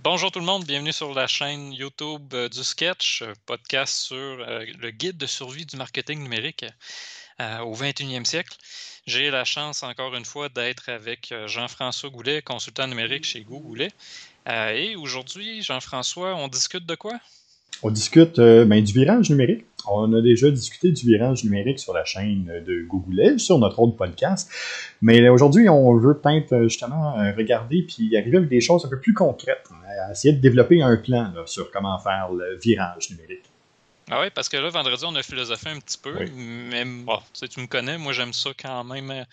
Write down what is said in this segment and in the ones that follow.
Bonjour tout le monde, bienvenue sur la chaîne YouTube euh, du Sketch, podcast sur euh, le guide de survie du marketing numérique euh, au 21e siècle. J'ai la chance encore une fois d'être avec Jean-François Goulet, consultant numérique chez Google. et aujourd'hui, Jean-François, on discute de quoi? On discute ben, du virage numérique. On a déjà discuté du virage numérique sur la chaîne de Google, sur notre autre podcast. Mais aujourd'hui, on veut peut-être justement regarder puis arriver avec des choses un peu plus concrètes essayer de développer un plan sur comment faire le virage numérique. Ah oui, parce que là, vendredi, on a philosophé un petit peu, mais bon, tu me connais, moi j'aime ça quand même. Euh,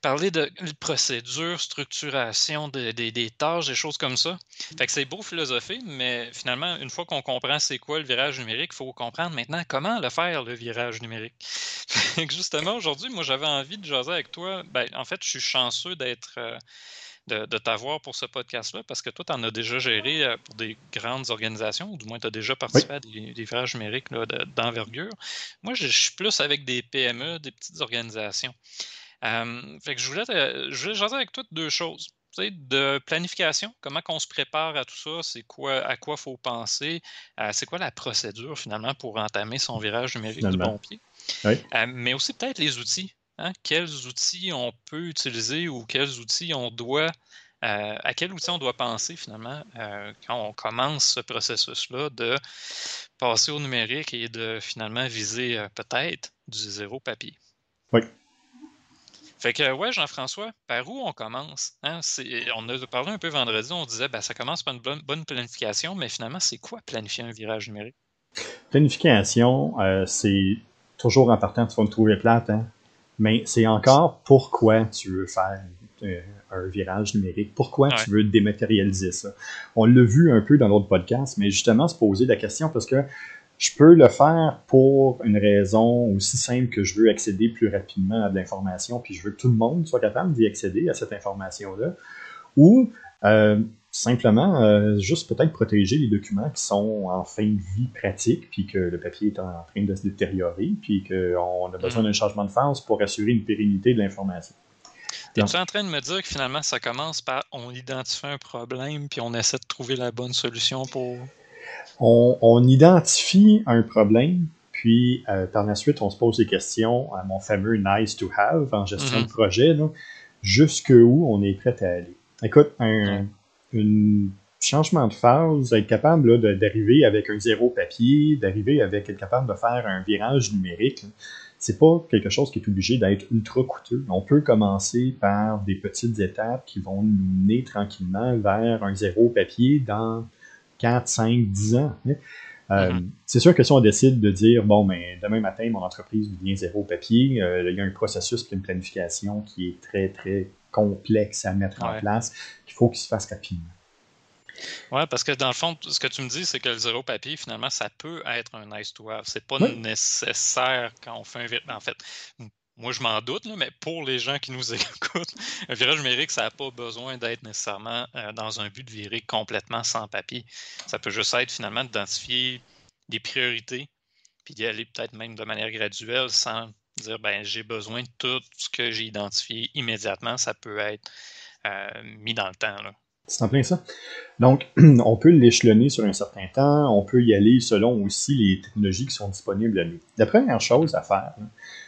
parler de procédure, structuration des tâches, des choses comme ça. Fait que c'est beau philosopher, mais finalement, une fois qu'on comprend c'est quoi le virage numérique, il faut comprendre maintenant comment le faire, le virage numérique. justement, aujourd'hui, moi j'avais envie de jaser avec toi. Ben, en fait, je suis chanceux d'être. Euh, de, t'avoir pour ce podcast-là, parce que toi, tu en as déjà géré euh, pour des grandes organisations, ou du moins tu as déjà participé à des, des virages numériques d'envergure. Moi, je, suis plus avec des PME, des petites organisations. Euh, fait que je voulais, je voulais jaser avec toi deux choses. De planification, comment on se prépare à tout ça, c'est quoi, à quoi il faut penser, euh, c'est quoi la procédure finalement pour entamer son virage numérique du bon pied? mais aussi peut-être les outils. Hein, quels outils on peut utiliser ou quels outils on doit, euh, à quels outils on doit penser finalement euh, quand on commence ce processus-là de passer au numérique et de finalement viser euh, peut-être du zéro papier? Oui. Fait que, ouais, Jean-François, par où on commence? Hein? On a parlé un peu vendredi, on disait, ben, ça commence par une bonne, planification, mais finalement, c'est quoi planifier un virage numérique? Planification, c'est toujours important, tu vas me trouver plate, hein? Mais c'est encore pourquoi tu veux faire euh, un virage numérique, pourquoi tu veux dématérialiser ça? On l'a vu un peu dans l'autre podcast, mais justement se poser la question parce que je peux le faire pour une raison aussi simple que je veux accéder plus rapidement à de l'information, puis je veux que tout le monde soit capable d'y accéder à cette information-là, ou euh, simplement euh, juste peut-être protéger les documents qui sont en fin de vie pratique, puis que le papier est en train de se détériorer, puis qu'on a besoin mm. d'un changement de phase pour assurer une pérennité de l'information. Es-tu en train de me dire que finalement ça commence par on identifie un problème, puis on essaie de trouver la bonne solution pour. On, identifie un problème, puis euh, par la suite on se pose des questions à mon fameux nice to have en gestion de mm-hmm. projet, jusque où on est prêt à aller. Écoute, un un changement de phase, être capable d'arriver avec un zéro papier, d'arriver avec être capable de faire un virage numérique, c'est pas quelque chose qui est obligé d'être ultra coûteux. On peut commencer par des petites étapes qui vont nous mener tranquillement vers un zéro papier dans 4, 5, 10 ans. Hein. Euh, mm-hmm. C'est sûr que si on décide de dire, bon, mais demain matin, mon entreprise devient zéro papier, euh, il y a un processus, une planification qui est très, très complexe à mettre en place, qu'il faut qu'il se fasse rapidement. Oui, parce que dans le fond, ce que tu me dis, c'est que le zéro papier, finalement, ça peut être un nice to have. C'est pas nécessaire quand on fait un virage. En fait, moi, je m'en doute, mais pour les gens qui nous écoutent, un virage numérique, ça n'a pas besoin d'être nécessairement euh, dans un but de virer complètement sans papier. Ça peut juste être finalement d'identifier des priorités, puis d'y aller peut-être même de manière graduelle sans dire ben j'ai besoin de tout ce que j'ai identifié immédiatement. Ça peut être euh, mis dans le temps. Là. C'est en plein ça. Donc, on peut l'échelonner sur un certain temps, on peut y aller selon aussi les technologies qui sont disponibles à nous. La première chose à faire,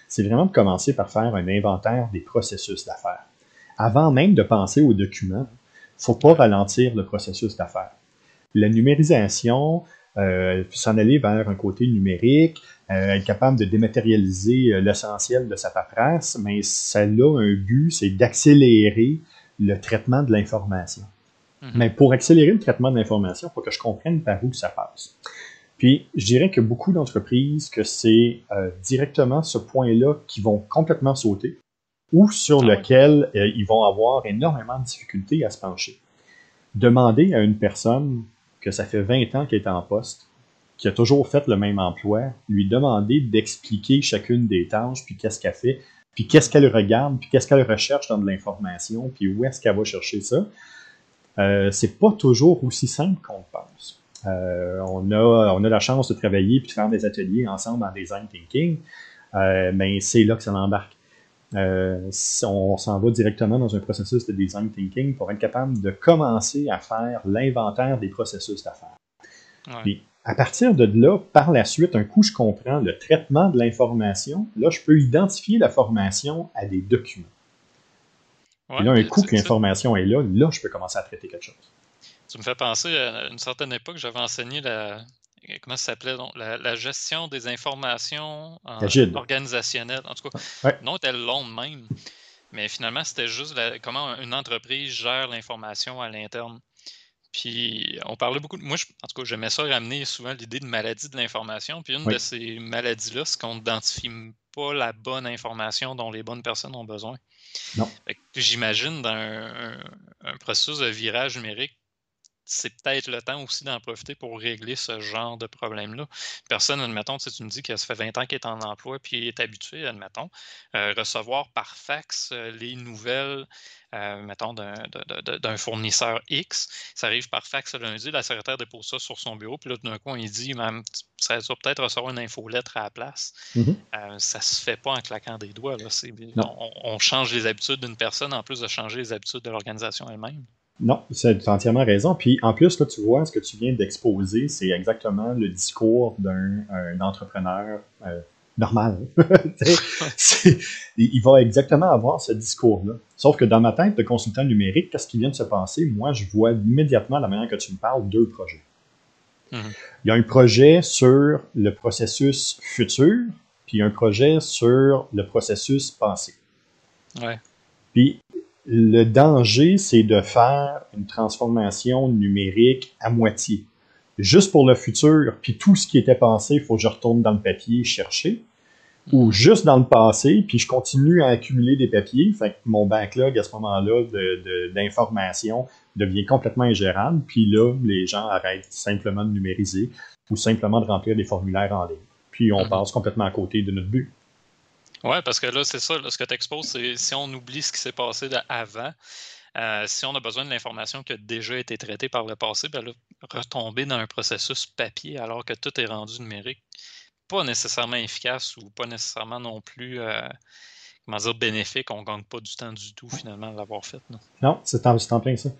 c'est vraiment de commencer par faire un inventaire des processus d'affaires. Avant même de penser aux documents, il ne faut pas ralentir le processus d'affaires. La numérisation, euh, s'en aller vers un côté numérique, euh, être capable de dématérialiser euh, l'essentiel de sa paperasse, mais ça a un but, c'est d'accélérer le traitement de l'information. Mhm. Mais pour accélérer le traitement de l'information, il faut que je comprenne par où ça passe. Puis, je dirais que beaucoup d'entreprises, que c'est euh, directement ce point-là qui vont complètement sauter ou sur ah lequel euh, ils vont avoir énormément de difficultés à se pencher. Demander à une personne que ça fait 20 ans qu'elle est en poste, qui a toujours fait le même emploi, lui demander d'expliquer chacune des tâches, puis qu'est-ce qu'elle fait, puis qu'est-ce qu'elle regarde, puis qu'est-ce qu'elle recherche dans de l'information, puis où est-ce qu'elle va chercher ça. Euh, c'est pas toujours aussi simple qu'on le pense. Euh, on, a, on a la chance de travailler puis de faire des ateliers ensemble en design thinking, euh, mais c'est là que ça l'embarque. Euh, on s'en va directement dans un processus de design thinking pour être capable de commencer à faire l'inventaire des processus d'affaires. À partir de là, par la suite, un coup je comprends le traitement de l'information, là, je peux identifier la formation à des documents. Et là, un coup que l'information est là, là, je peux commencer à traiter quelque chose. Tu me fais penser à une certaine époque, j'avais enseigné la, comment ça s'appelait la, gestion des informations organisationnelles. En tout cas, ouais. non, était long même. Mais finalement, c'était juste comment une entreprise gère l'information à l'interne. Puis on parlait beaucoup. Moi, en tout cas, j'aimais ça ramener souvent l'idée de maladie de l'information. Puis une de ces maladies-là, c'est qu'on n'identifie pas la bonne information dont les bonnes personnes ont besoin. Non. J'imagine dans un, processus de virage numérique, c'est peut-être le temps aussi d'en profiter pour régler ce genre de problème-là. Personne, admettons, tu me dis que ça fait 20 ans qu'il est en emploi puis est habitué, admettons, euh, recevoir par fax euh, les nouvelles, euh, mettons, d'un fournisseur X. Ça arrive par fax le lundi, la secrétaire dépose ça sur son bureau, puis là, d'un coup, il dit, même, ça va peut-être recevoir une infolettre à la place. Mm-hmm. ça se fait pas en claquant des doigts. Là. on change les habitudes d'une personne en plus de changer les habitudes de l'organisation elle-même. Non, c'est entièrement raison. Puis en plus, là, tu vois, ce que tu viens d'exposer, c'est exactement le discours d'un entrepreneur euh, normal. il va exactement avoir ce discours-là. Sauf que dans ma tête de consultant numérique, qu'est-ce qui vient de se passer? Moi, je vois immédiatement, la manière que tu me parles, deux projets. Mm-hmm. Il y a un projet sur le processus futur, puis un projet sur le processus passé. Ouais. Puis le danger, c'est de faire une transformation numérique à moitié. Juste pour le futur, puis tout ce qui était passé, il faut que je retourne dans le papier chercher. Ou juste dans le passé, puis je continue à accumuler des papiers. Fait que mon backlog à ce moment-là d'informations devient complètement ingérable. Puis là, les gens arrêtent simplement de numériser ou simplement de remplir des formulaires en ligne. Puis on mm-hmm. passe complètement à côté de notre but. Oui, parce que là, c'est ça. ce que tu exposes, c'est si on oublie ce qui s'est passé avant, euh, si on a besoin de l'information qui a déjà été traitée par le passé, ben retomber dans un processus papier alors que tout est rendu numérique, pas nécessairement efficace ou pas nécessairement non plus euh, comment dire, bénéfique. On ne gagne pas du temps du tout finalement de l'avoir fait. Non, c'est en, plein ça.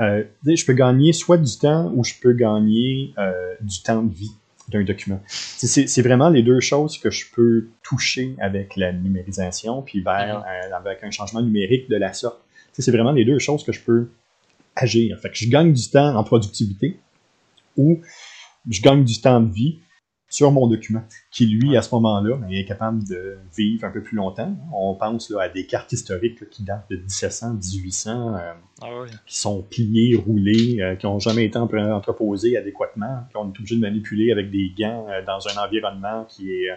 Euh, je peux gagner soit du temps ou je peux gagner du temps de vie d'un document. C'est vraiment les deux choses que je peux toucher avec la numérisation, puis vers, mm-hmm. avec un changement numérique de la sorte. C'est vraiment les deux choses que je peux agir. Fait que je gagne du temps en productivité ou je gagne du temps de vie sur mon document, qui lui, à ce moment-là, ben, est capable de vivre un peu plus longtemps. On pense là, à des cartes historiques qui datent de 1700, 1800, euh, ah qui sont pliées, roulées, euh, qui n'ont jamais été entreposées adéquatement, qu'on est obligé de manipuler avec des gants euh, dans un environnement qui est,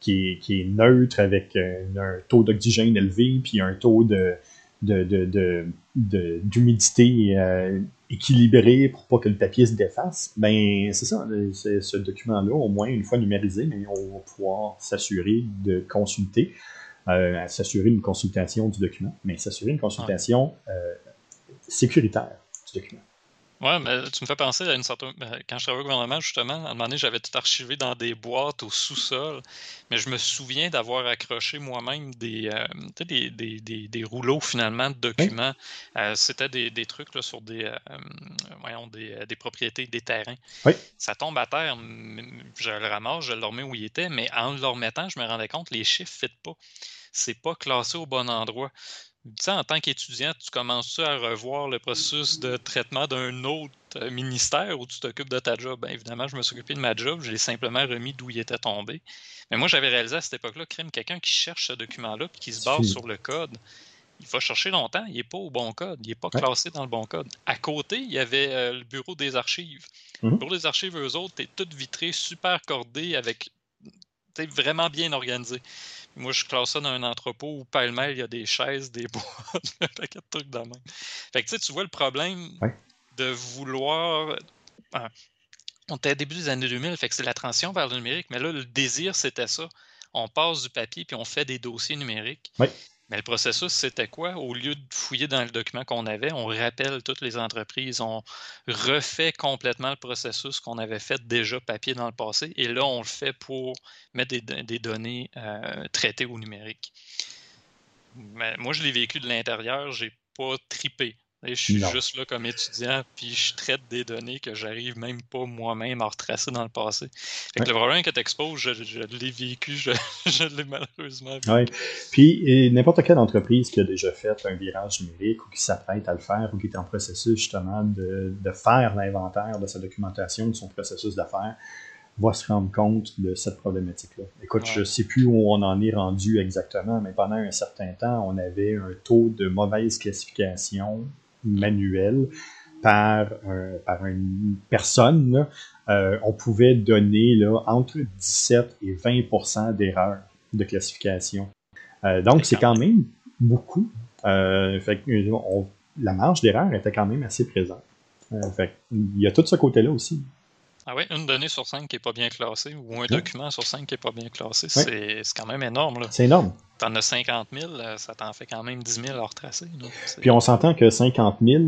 qui est, qui est neutre, avec un taux d'oxygène élevé, puis un taux de, d'humidité de, équilibré pour pas que le papier se défasse, ben c'est ça, ce document-là, au moins une fois numérisé, mais on va pouvoir s'assurer de consulter, euh, s'assurer une consultation du document, mais s'assurer une consultation euh, sécuritaire du document. Oui, mais tu me fais penser à une certaine. Ben, quand je travaillais au gouvernement, justement, à un moment donné, j'avais tout archivé dans des boîtes au sous-sol. Mais je me souviens d'avoir accroché moi-même des, euh, des, des, des, rouleaux, finalement, de documents. Euh, c'était des, trucs là, sur des, euh, voyons, des, propriétés, des terrains. Oui. Ça tombe à terre, je le ramasse, je le remets où il était, mais en le remettant, je me rendais compte les chiffres ne pas. C'est pas classé au bon endroit en tant qu'étudiant, tu commences à revoir le processus de traitement d'un autre euh, ministère où tu t'occupes de ta job? Bien, évidemment, je me suis occupé de ma job, je l'ai simplement remis d'où il était tombé. Mais moi, j'avais réalisé à cette époque-là, crime, quelqu'un qui cherche ce document-là puis qui se base sur le code, il va chercher longtemps, il n'est pas au bon code, il n'est pas classé dans le bon code. À côté, il y avait euh, le bureau des archives. Le mhm. bureau des archives, eux autres, est tout vitré, super cordé, avec vraiment bien organisé. Moi, je classe ça dans un entrepôt où pêle-mêle, il y a des chaises, des boîtes, un paquet de trucs de même. Fait que tu vois le problème de vouloir. Ah, on était à début des années 2000, fait que c'est la transition vers le numérique, mais là, le désir, c'était ça. On passe du papier puis on fait des dossiers numériques. Oui. Mais le processus, c'était quoi? Au lieu de fouiller dans le document qu'on avait, on rappelle toutes les entreprises, on refait complètement le processus qu'on avait fait déjà papier dans le passé, et là, on le fait pour mettre des, données euh, traitées au numérique. Mais moi, je l'ai vécu de l'intérieur, j'ai pas tripé. Je suis juste là comme étudiant, puis je traite des données que j'arrive même pas moi-même à retracer dans le passé. Fait que le problème que tu exposes, je, l'ai vécu, je, l'ai malheureusement vécu. Oui. Puis n'importe quelle entreprise qui a déjà fait un virage numérique ou qui s'apprête à le faire ou qui est en processus justement de, de faire l'inventaire de sa documentation, de son processus d'affaires, va se rendre compte de cette problématique-là. Écoute, je ne sais plus où on en est rendu exactement, mais pendant un certain temps, on avait un taux de mauvaise classification manuelle par, euh, par une personne. Euh, on pouvait donner entre 17 et 20% d'erreurs de classification. Euh, donc, c'est quand même beaucoup. Fait, la marge d'erreur était quand même assez présente. Il y a tout ce côté-là aussi. Ah oui, une donnée sur cinq qui n'est pas bien classée ou un document sur cinq qui n'est pas bien classé, c'est quand même énorme. C'est énorme. Tu en as 50 000, ça t'en fait quand même 10 000 à retracer. Puis on s'entend que 50 000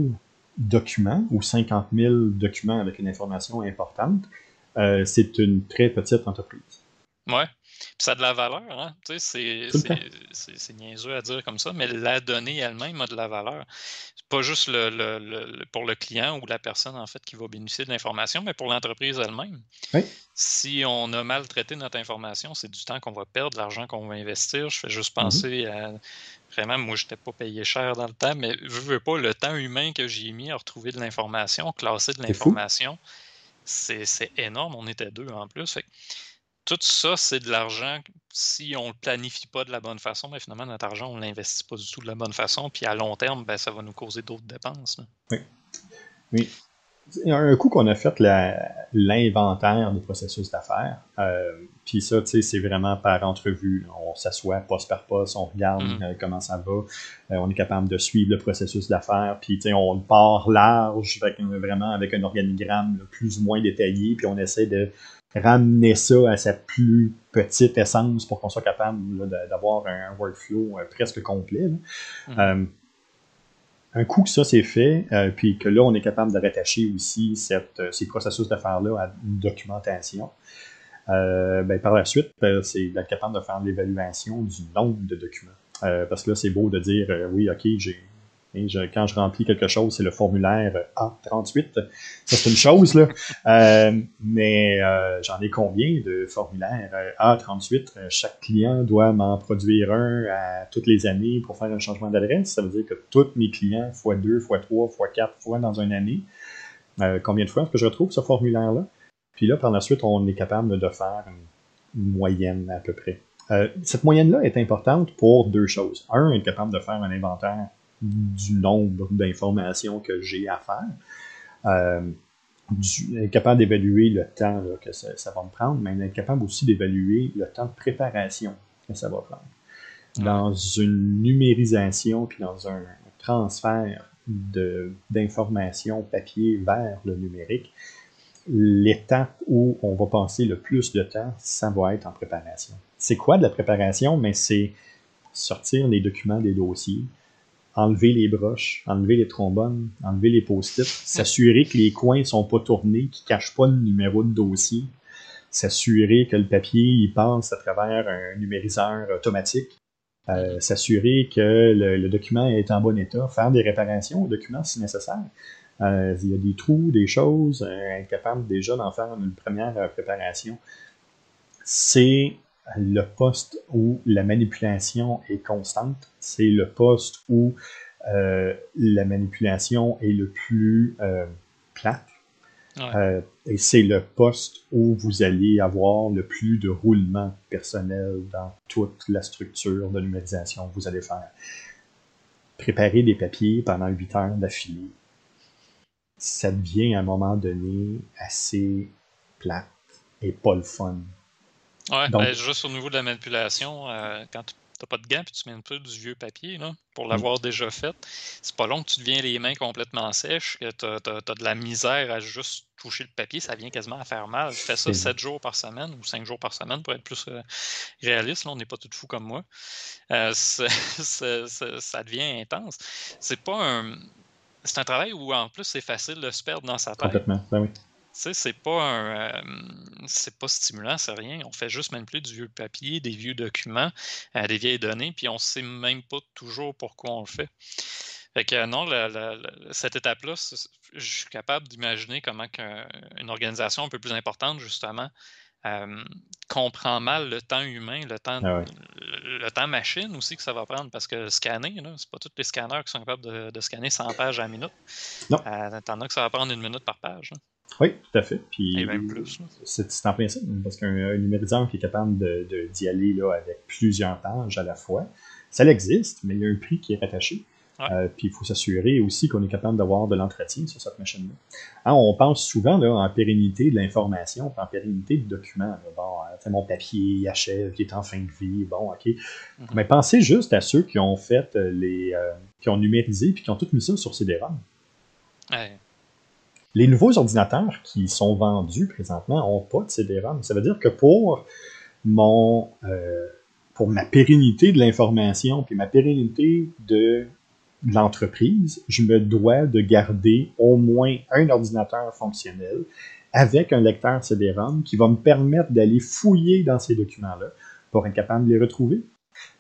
documents ou 50 000 documents avec une information importante, euh, c'est une très petite entreprise. Ouais. Puis ça a de la valeur, hein? Tu sais, c'est niaiseux à dire comme ça, mais la donnée elle-même a de la valeur. Pas juste le, pour le client ou la personne en fait qui va bénéficier de l'information, mais pour l'entreprise elle-même. Si on a mal traité notre information, c'est du temps qu'on va perdre, de l'argent qu'on va investir. Je fais juste mm-hmm. penser à vraiment, moi, je n'étais pas payé cher dans le temps, mais je veux pas le temps humain que j'ai mis à retrouver de l'information, classer de l'information. C'est énorme. On était deux en plus. Fait tout ça, c'est de l'argent. Si on ne le planifie pas de la bonne façon, mais ben, finalement, notre argent, on ne l'investit pas du tout de la bonne façon. Puis à long terme, ben, ça va nous causer d'autres dépenses. Oui. Oui. Un coup qu'on a fait l'inventaire du processus d'affaires, euh, puis ça, tu sais, c'est vraiment par entrevue. On s'assoit poste par poste, on regarde mm-hmm. euh, comment ça va, euh, on est capable de suivre le processus d'affaires, puis tu sais, on part large, vraiment avec un organigramme plus ou moins détaillé, puis on essaie de ramener ça à sa plus petite essence pour qu'on soit capable d'avoir un workflow euh, presque complet. Mm-hmm. Euh, un coup que ça c'est fait, euh, puis que là on est capable de rattacher aussi cette, ces processus d'affaires-là à une documentation, ben, par la suite, c'est d'être capable de faire l'évaluation du nombre de documents. parce que là, c'est beau de dire oui, ok, j'ai quand je remplis quelque chose, c'est le formulaire A38. Ça, c'est une chose, là. Euh, mais euh, j'en ai combien de formulaires A38? Euh, chaque client doit m'en produire un à toutes les années pour faire un changement d'adresse. Ça veut dire que tous mes clients, fois 2, fois 3, fois 4 fois dans une année, combien de fois est-ce que je retrouve ce formulaire-là? Puis là, par la suite, on est capable de faire une moyenne à peu près. cette moyenne-là est importante pour deux choses. Un, être capable de faire un inventaire du nombre d'informations que j'ai à faire. Euh, être capable d'évaluer le temps que ça, va me prendre, mais être capable aussi d'évaluer le temps de préparation que ça va prendre. Dans une numérisation puis dans un transfert d'informations papier vers le numérique, l'étape où on va passer le plus de temps, ça va être en préparation. C'est quoi de la préparation? Mais c'est sortir les documents des dossiers, enlever les broches, enlever les trombones, enlever les post-it, s'assurer que les coins sont pas tournés, qu'ils cachent pas le numéro de dossier, s'assurer que le papier il passe à travers un numériseur automatique, euh, s'assurer que le, document est en bon état, faire des réparations au document si nécessaire. Euh, il y a des trous, des choses, euh, être capable déjà d'en faire une première préparation. C'est le poste où la manipulation est constante, c'est le poste où euh, la manipulation est le plus euh, plate. Euh, et c'est le poste où vous allez avoir le plus de roulement personnel dans toute la structure de numérisation que vous allez faire. Préparer des papiers pendant 8 heures d'affilée, ça devient à un moment donné assez plate et pas le fun. Ouais, ben, juste au niveau de la manipulation, euh, quand tu n'as pas de gants et tu mets un peu du vieux papier, là, pour mm. l'avoir déjà fait, c'est pas long que tu deviens les mains complètement sèches, que tu as, de la misère à juste toucher le papier, ça vient quasiment à faire mal. Tu fais ça 7 jours par semaine ou 5 jours par semaine pour être plus euh, réaliste. Là, on n'est pas tout fou comme moi. Euh, ça devient intense. C'est pas un. C'est un travail où en plus c'est facile de se perdre dans sa tête. Complètement, ben oui sais, c'est pas un, euh, c'est pas stimulant, c'est rien. On fait juste manipuler du vieux papier, des vieux documents, euh, des vieilles données, puis on sait même pas toujours pourquoi on le fait. Fait que non, cette étape-là, je suis capable d'imaginer comment une organisation un peu plus importante, justement, comprend mal le temps humain, le temps, ah le, temps machine aussi que ça va prendre. Parce que scanner, c'est pas tous les scanners qui sont capables de, scanner 100 pages à la minute. Non. Euh, T'en as que ça va prendre une minute par page. Oui, tout à fait. Puis, Et même plus. C'est en principe, parce qu'un numériseur qui est capable d'y aller là, avec plusieurs pages à la fois, ça existe, mais il y a un prix qui est attaché. Euh, puis il faut s'assurer aussi qu'on est capable d'avoir de l'entretien sur cette machine-là. Hein, on pense souvent là, en pérennité de l'information, en pérennité du document. Bon, euh, mon papier achève, qui est en fin de vie, bon, ok. Mhm. Mais pensez juste à ceux qui ont fait euh, les, qui ont numérisé puis qui ont tout mis ça sur CD-ROM. Les nouveaux ordinateurs qui sont vendus présentement n'ont pas de CD-ROM. Ça veut dire que pour mon pour ma pérennité de l'information, puis ma pérennité de l'entreprise, je me dois de garder au moins un ordinateur fonctionnel avec un lecteur CD-ROM qui va me permettre d'aller fouiller dans ces documents-là pour être capable de les retrouver.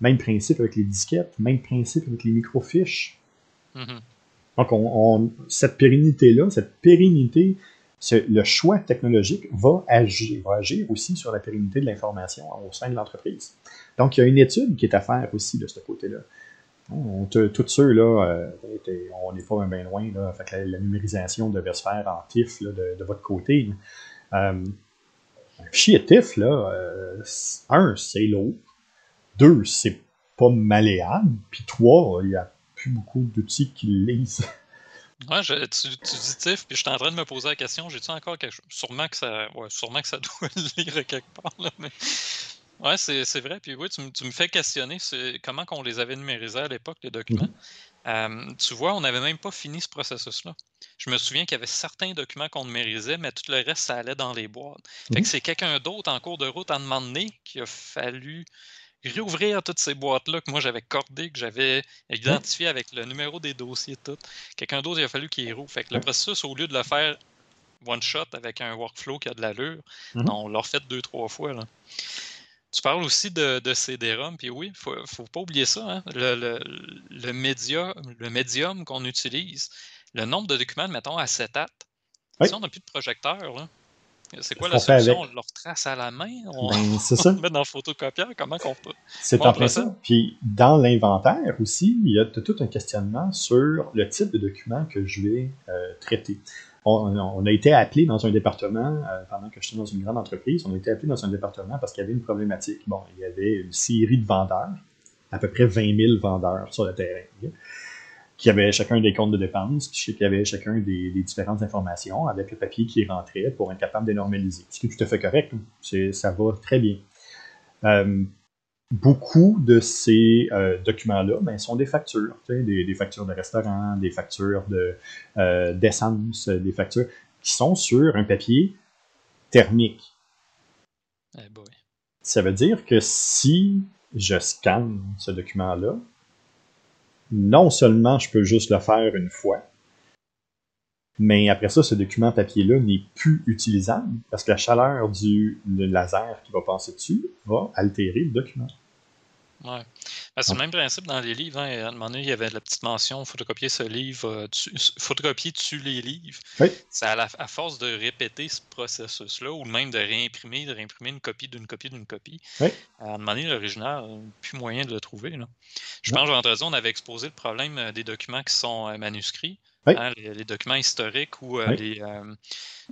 Même principe avec les disquettes, même principe avec les microfiches. Mm-hmm. Donc, on, cette pérennité-là, cette pérennité, le choix technologique va agir, va agir aussi sur la pérennité de l'information au sein de l'entreprise. Donc, il y a une étude qui est à faire aussi de ce côté-là. On, tous ceux, là, euh, on n'est pas bien loin. Là, la, numérisation devait se faire en TIFF de, votre côté. Euh, un fichier TIFF, là, euh, un, c'est lourd. Deux, c'est pas malléable. Puis trois, il n'y a plus beaucoup d'outils qui lisent. Ouais, tu, dis TIFF, puis je suis en train de me poser la question, j'ai-tu encore quelque chose? Sûrement que ça, ouais, sûrement que ça doit lire quelque part, là, mais oui, c'est vrai. Puis oui, tu, me fais questionner comment on les avait numérisés à l'époque, les documents. Mm-hmm. tu vois, on n'avait même pas fini ce processus-là. Je me souviens qu'il y avait certains documents qu'on numérisait, mais tout le reste, ça allait dans les boîtes. Fait que mm-hmm. c'est quelqu'un d'autre en cours de route à un moment donné qui a fallu réouvrir toutes ces boîtes-là que moi j'avais cordées, que j'avais identifiées avec le numéro des dossiers, tout. Quelqu'un d'autre, il a fallu qu'il y rouvre. Fait que le processus, au lieu de le faire one shot avec un workflow qui a de l'allure, mm-hmm. on l'a refait deux, trois fois. Là. Tu parles aussi de, de CD-ROM, puis oui, il faut, faut pas oublier ça. Hein. Le, le, le, média, le médium qu'on utilise, le nombre de documents, mettons, à 7 Si on n'a plus de projecteur, là, c'est quoi la solution? On le retrace à la main? On, ben, ça. le met dans le photocopieur? Comment qu'on peut? C'est en ça? Puis dans l'inventaire aussi, il y a tout un questionnement sur le type de document que je vais euh, traiter on, a été appelé dans un département, euh, pendant que j'étais dans une grande entreprise, on a été appelé dans un département parce qu'il y avait une problématique. Bon, il y avait une série de vendeurs, à peu près 20 000 vendeurs sur le terrain, qui avaient chacun des comptes de dépenses, qui avaient chacun des, différentes informations avec le papier qui rentrait pour être capable de normaliser. Ce qui est tout à fait correct, ça va très bien. Euh, beaucoup de ces euh, documents-là ben, sont des factures, des, factures de restaurant, des factures de, euh, d'essence, des factures qui sont sur un papier thermique. Eh Ça veut dire que si je scanne ce document-là, non seulement je peux juste le faire une fois, mais après ça, ce document papier-là n'est plus utilisable parce que la chaleur du laser qui va passer dessus va altérer le document. Ouais. Ben, c'est le même principe dans les livres. Hein. À un moment donné, il y avait la petite mention photocopier ce livre, euh, photocopier dessus les livres. Oui. C'est à, à, force de répéter ce processus-là, ou même de réimprimer, de réimprimer une copie d'une copie d'une copie. Oui. À un moment donné, l'original, plus moyen de le trouver. Là. Je pense que on avait exposé le problème euh, des documents qui sont euh, Hein, les, documents historiques ou euh, les, euh,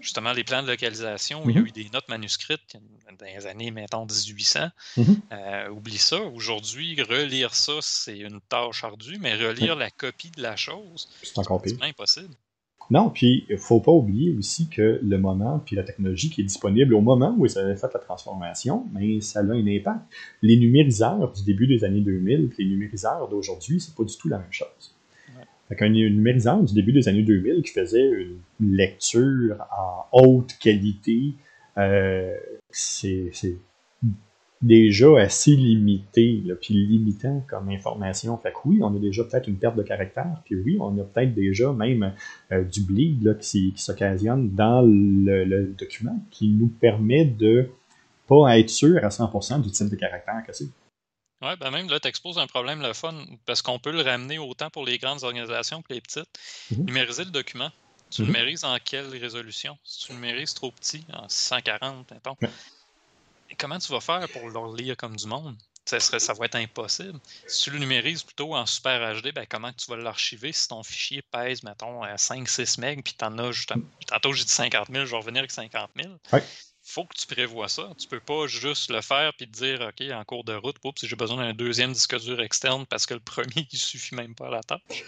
justement les plans de localisation où il y a mm-hmm. eu des notes manuscrites dans les années, mettons, 1800. Mm-hmm. Euh, oublie ça. Aujourd'hui, relire ça, c'est une tâche ardue, mais relire la copie de la chose, c'est encore pire. impossible. Non, puis il ne faut pas oublier aussi que le moment, puis la technologie qui est disponible au moment où ça avait fait la transformation, mais ça a un impact. Les numériseurs du début des années 2000 puis les numériseurs d'aujourd'hui, c'est pas du tout la même chose. Fait un numériseur du début des années 2000 qui faisait une lecture en haute qualité, euh, c'est déjà assez limité, là, puis limitant comme information. Fait que oui, on a déjà peut-être une perte de caractère, puis oui, on a peut-être déjà même euh, du bleed là, qui, s'occasionne dans le, document qui nous permet de pas être sûr à 100% du type de caractère que c'est. Oui, ben même là, tu exposes un problème le fun, parce qu'on peut le ramener autant pour les grandes organisations que les petites. Mm-hmm. Numériser le document. Tu mm-hmm. numérises en quelle résolution? Si tu numérises trop petit, en 640, mettons, comment tu vas faire pour le lire comme du monde? Ça, serait, ça va être impossible. Si tu le numérises plutôt en Super HD, ben comment tu vas l'archiver si ton fichier pèse, mettons, 5-6 MB, puis t'en as juste. Tantôt, j'ai dit 50 000, je vais revenir avec 50 000 faut que tu prévois ça. Tu peux pas juste le faire puis te dire, OK, en cours de route, si j'ai besoin d'un deuxième disque dur externe parce que le premier, il suffit même pas à la tâche.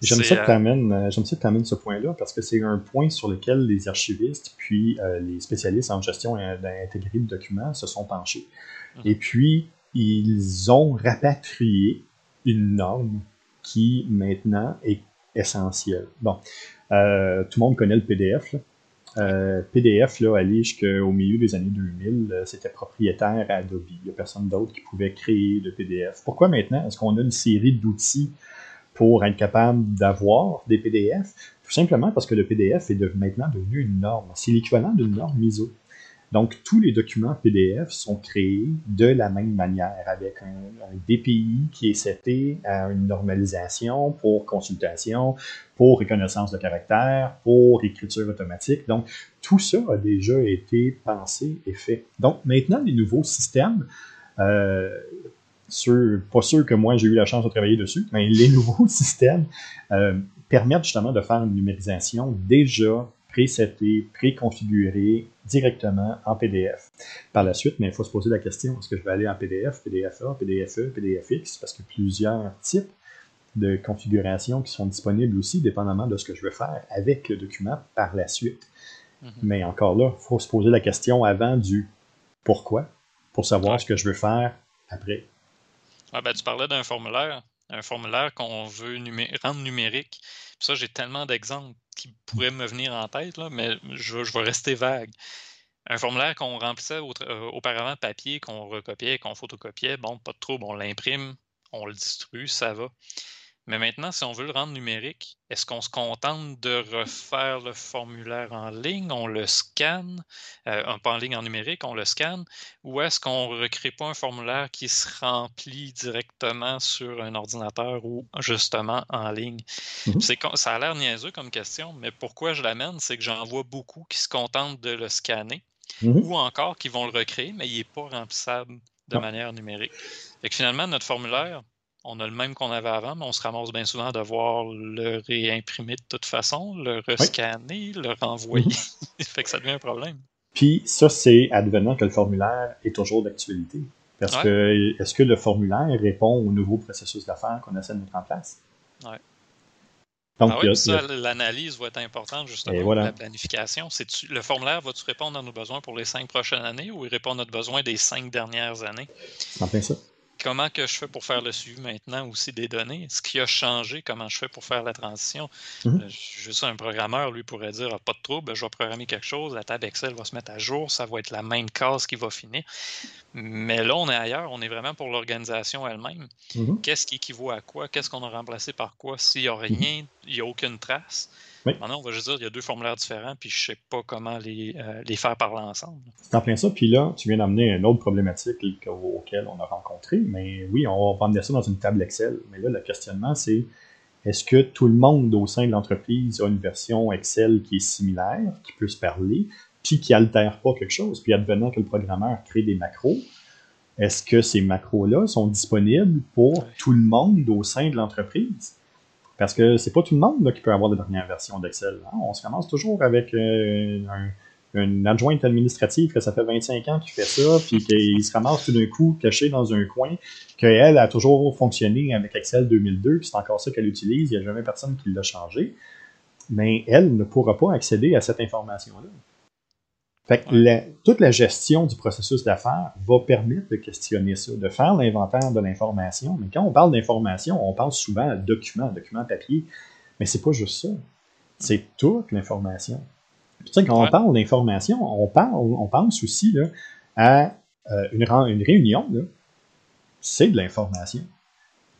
J'aime ça, que tu amènes, euh, ce point-là parce que c'est un point sur lequel les archivistes puis euh, les spécialistes en gestion intégrée de documents se sont penchés. Mhm. Et puis, ils ont rapatrié une norme qui maintenant est essentielle. Bon, euh, tout le monde connaît le PDF. Là. Euh, PDF, là, aller jusqu'au milieu des années 2000, euh, c'était propriétaire à Adobe. Il n'y a personne d'autre qui pouvait créer de PDF. Pourquoi maintenant? Est-ce qu'on a une série d'outils pour être capable d'avoir des PDF? Tout simplement parce que le PDF est maintenant devenu une norme. C'est l'équivalent d'une norme ISO. Donc, tous les documents PDF sont créés de la même manière, avec un, DPI qui est seté à une normalisation pour consultation, pour reconnaissance de caractère, pour écriture automatique. Donc, tout ça a déjà été pensé et fait. Donc, maintenant, les nouveaux systèmes, euh, pas sûr que moi j'ai eu la chance de travailler dessus, mais les nouveaux systèmes euh, permettent justement de faire une numérisation déjà pré-seté, pré-configuré directement en PDF. Par la suite, mais il faut se poser la question, est-ce que je vais aller en PDF, PDF-A, PDF-E, PDF-X, parce que plusieurs types de configurations qui sont disponibles aussi, dépendamment de ce que je veux faire avec le document par la suite. Mhm. Mais encore là, il faut se poser la question avant du pourquoi, pour savoir ce que je veux faire après. ben, tu parlais d'un formulaire, un formulaire qu'on veut rendre numérique. ça, j'ai tellement d'exemples qui pourrait me venir en tête, mais je, vais rester vague. Un formulaire qu'on remplissait euh, auparavant papier, qu'on recopiait, qu'on photocopiait, bon, pas de trouble, on l'imprime, on le distribue, ça va. Mais maintenant, si on veut le rendre numérique, est-ce qu'on se contente de refaire le formulaire en ligne, on le scanne, euh, pas en ligne en numérique, on le scanne, ou est-ce qu'on ne recrée pas un formulaire qui se remplit directement sur un ordinateur ou justement en ligne? Mhm. Ça a l'air niaiseux comme question, mais pourquoi je l'amène, c'est que j'en vois beaucoup qui se contentent de le scanner, mhm. ou encore qui vont le recréer, mais il n'est pas remplissable de manière numérique. Fait finalement, notre formulaire, on a le même qu'on avait avant, mais on se ramasse bien souvent à devoir le réimprimer de toute façon, le rescanner, le renvoyer. Mhm. fait que ça devient un problème. Puis ça, c'est advenant que le formulaire est toujours d'actualité. Parce que est-ce que le formulaire répond au nouveau processus d'affaires qu'on essaie de mettre en place? Oui. Donc, ah l'analyse va être importante justement pour la planification. Le formulaire va-tu répondre à nos besoins pour les cinq prochaines années ou il répond à notre besoin des cinq dernières années? En plein ça comment que je fais pour faire le suivi maintenant aussi des données? Ce qui a changé, comment je fais pour faire la transition? Mhm. Euh, juste un programmeur, lui, pourrait dire ah, pas de trouble, je vais programmer quelque chose, la table Excel va se mettre à jour, ça va être la même case qui va finir. Mais là, on est ailleurs, on est vraiment pour l'organisation elle-même. Mhm. Qu'est-ce qui équivaut à quoi? Qu'est-ce qu'on a remplacé par quoi? S'il n'y a mhm. rien, il n'y a aucune trace. Maintenant, on va juste dire qu'il y a deux formulaires différents, puis je ne sais pas comment les, euh, les faire parler ensemble. C'est en plein ça. Puis là, tu viens d'amener une autre problématique auquel on a rencontré. Mais oui, on va emmener ça dans une table Excel. Mais là, le questionnement, c'est est-ce que tout le monde au sein de l'entreprise a une version Excel qui est similaire, qui peut se parler, puis qui altère pas quelque chose? Puis advenant que le programmeur crée des macros, est-ce que ces macros-là sont disponibles pour tout le monde au sein de l'entreprise? Parce que c'est pas tout le monde qui peut avoir la dernière version d'Excel. Hein. On se commence toujours avec euh, une adjointe administrative que ça fait 25 ans qu'il fait ça, puis qu'il se ramasse tout d'un coup caché dans un coin, qu'elle a toujours fonctionné avec Excel 2002, puis c'est encore ça qu'elle utilise, il n'y a jamais personne qui l'a changé. Mais elle ne pourra pas accéder à cette information-là. Fait toute la gestion du processus d'affaires va permettre de questionner ça, de faire l'inventaire de l'information. Mais quand on parle d'information, on pense souvent à document, document papier. Mais c'est pas juste ça. C'est toute l'information. Tu sais, quand on parle d'information, on, parle, on pense aussi là, à euh, une, une, réunion, c'est de l'information.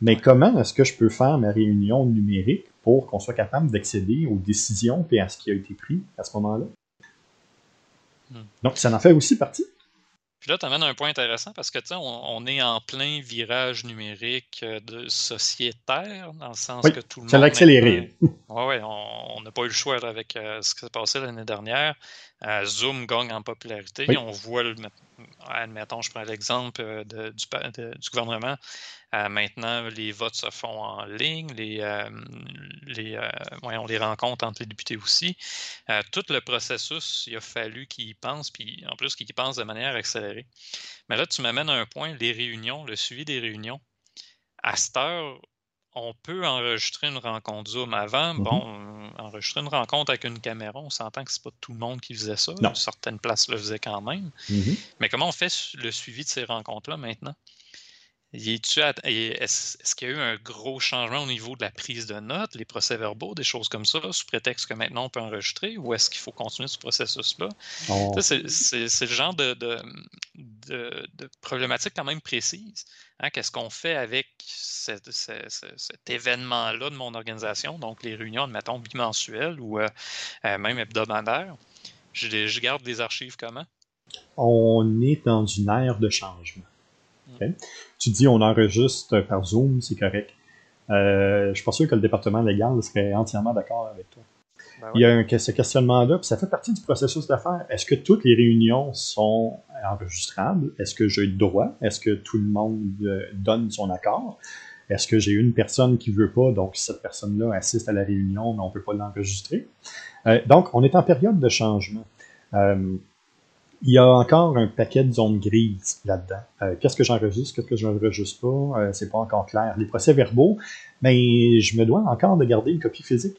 Mais comment est-ce que je peux faire ma réunion numérique pour qu'on soit capable d'accéder aux décisions et à ce qui a été pris à ce moment-là? Hmm. Donc, ça en fait aussi partie. Puis là, tu amènes un point intéressant parce que tu on, on est en plein virage numérique euh, de sociétaire, dans le sens que tout le monde. Ça l'a accéléré. Oui, ouais, on n'a pas eu le choix avec euh, ce qui s'est passé l'année dernière. Euh, Zoom gagne en popularité. On voit, le, admettons, je prends l'exemple du, du, gouvernement. Maintenant, les votes se font en ligne, les, les, on les rencontre entre les députés aussi. tout le processus, il a fallu qu'ils y pensent, puis en plus qu'ils y pensent de manière accélérée. Mais là, tu m'amènes à un point, les réunions, le suivi des réunions. À cette heure, on peut enregistrer une rencontre Zoom. Avant, mm-hmm. bon, enregistrer une rencontre avec une caméra, on s'entend que c'est pas tout le monde qui faisait ça. Certaines places le faisaient quand même. Mm-hmm. Mais comment on fait le suivi de ces rencontres-là maintenant? Est-ce qu'il y a eu un gros changement au niveau de la prise de notes, les procès-verbaux, des choses comme ça, sous prétexte que maintenant on peut enregistrer, ou est-ce qu'il faut continuer ce processus-là? Oh. C'est le genre de, de, problématique quand même précise. Hein? Qu'est-ce qu'on fait avec cet événement-là de mon organisation, donc les réunions, admettons, bimensuelles ou euh, euh, même hebdomadaires? Je, je garde des archives comment? On est dans une ère de changement. Tu dis on enregistre par Zoom, c'est correct. Euh, je suis pas sûr que le département légal serait entièrement d'accord avec toi. Ben Il y a un, ce questionnement-là, puis ça fait partie du processus d'affaires. Est-ce que toutes les réunions sont enregistrables? Est-ce que j'ai le droit? Est-ce que tout le monde euh, donne son accord? Est-ce que j'ai une personne qui veut pas, donc cette personne-là assiste à la réunion, mais on peut pas l'enregistrer? Euh, donc, on est en période de changement. Euh, il y a encore un paquet de zones grises là-dedans. Euh, qu'est-ce que j'enregistre, qu'est-ce que je n'enregistre pas, euh, c'est pas encore clair. Les procès-verbaux, mais je me dois encore de garder une copie physique.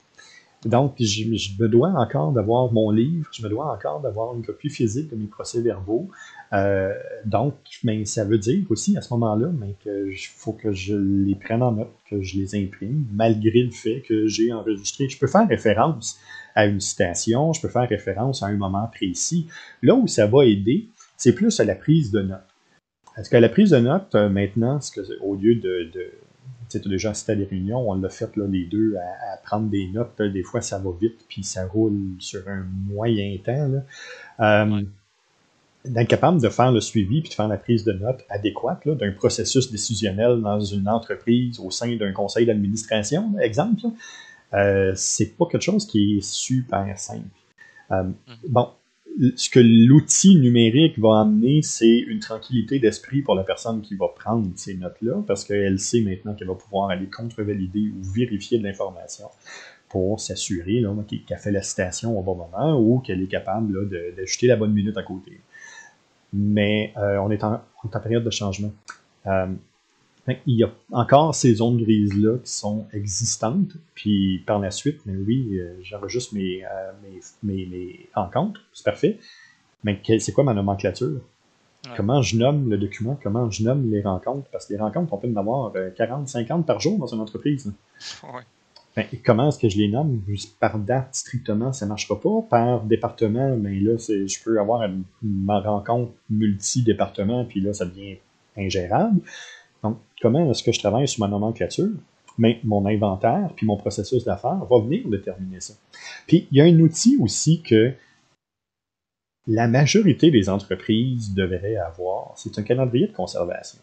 Donc, je, me dois encore d'avoir mon livre, je me dois encore d'avoir une copie physique de mes procès-verbaux. Euh, donc, mais ça veut dire aussi à ce moment-là, mais que faut que je les prenne en note, que je les imprime, malgré le fait que j'ai enregistré. Je peux faire référence à une citation, je peux faire référence à un moment précis. Là où ça va aider, c'est plus à la prise de notes. Est-ce que la prise de notes, euh, maintenant, que, au lieu de, de tu as déjà assisté à des réunions, on l'a fait là, les deux à, prendre des notes. des fois, ça va vite, puis ça roule sur un moyen temps. Euh, d'être capable de faire le suivi puis de faire la prise de notes adéquate d'un processus décisionnel dans une entreprise au sein d'un conseil d'administration, exemple, euh, c'est pas quelque chose qui est super simple. Euh, mm-hmm. Bon, ce que l'outil numérique va amener, c'est une tranquillité d'esprit pour la personne qui va prendre ces notes-là, parce qu'elle sait maintenant qu'elle va pouvoir aller contre-valider ou vérifier de l'information pour s'assurer qu'elle fait la citation au bon moment ou qu'elle est capable d'ajouter la bonne minute à côté. Mais euh, on, est en, en, période de changement. Euh, il y a encore ces zones grises-là qui sont existantes, puis par la suite, mais oui, euh, j'enregistre mes, mes, mes, rencontres, c'est parfait. Mais c'est quoi ma nomenclature? Comment je nomme le document? Comment je nomme les rencontres? Parce que les rencontres, on peut en avoir 40, 50 par jour dans une entreprise. Ouais. Ben, comment est-ce que je les nomme? Par date, strictement, ça ne marchera pas. Par département, mais ben là, je peux avoir ma rencontre multi-département, puis là, ça devient ingérable. Donc, comment est-ce que je travaille sur ma nomenclature? Mais mon inventaire, puis mon processus d'affaires va venir déterminer ça. Puis, il y a un outil aussi que la majorité des entreprises devraient avoir, c'est un calendrier de conservation.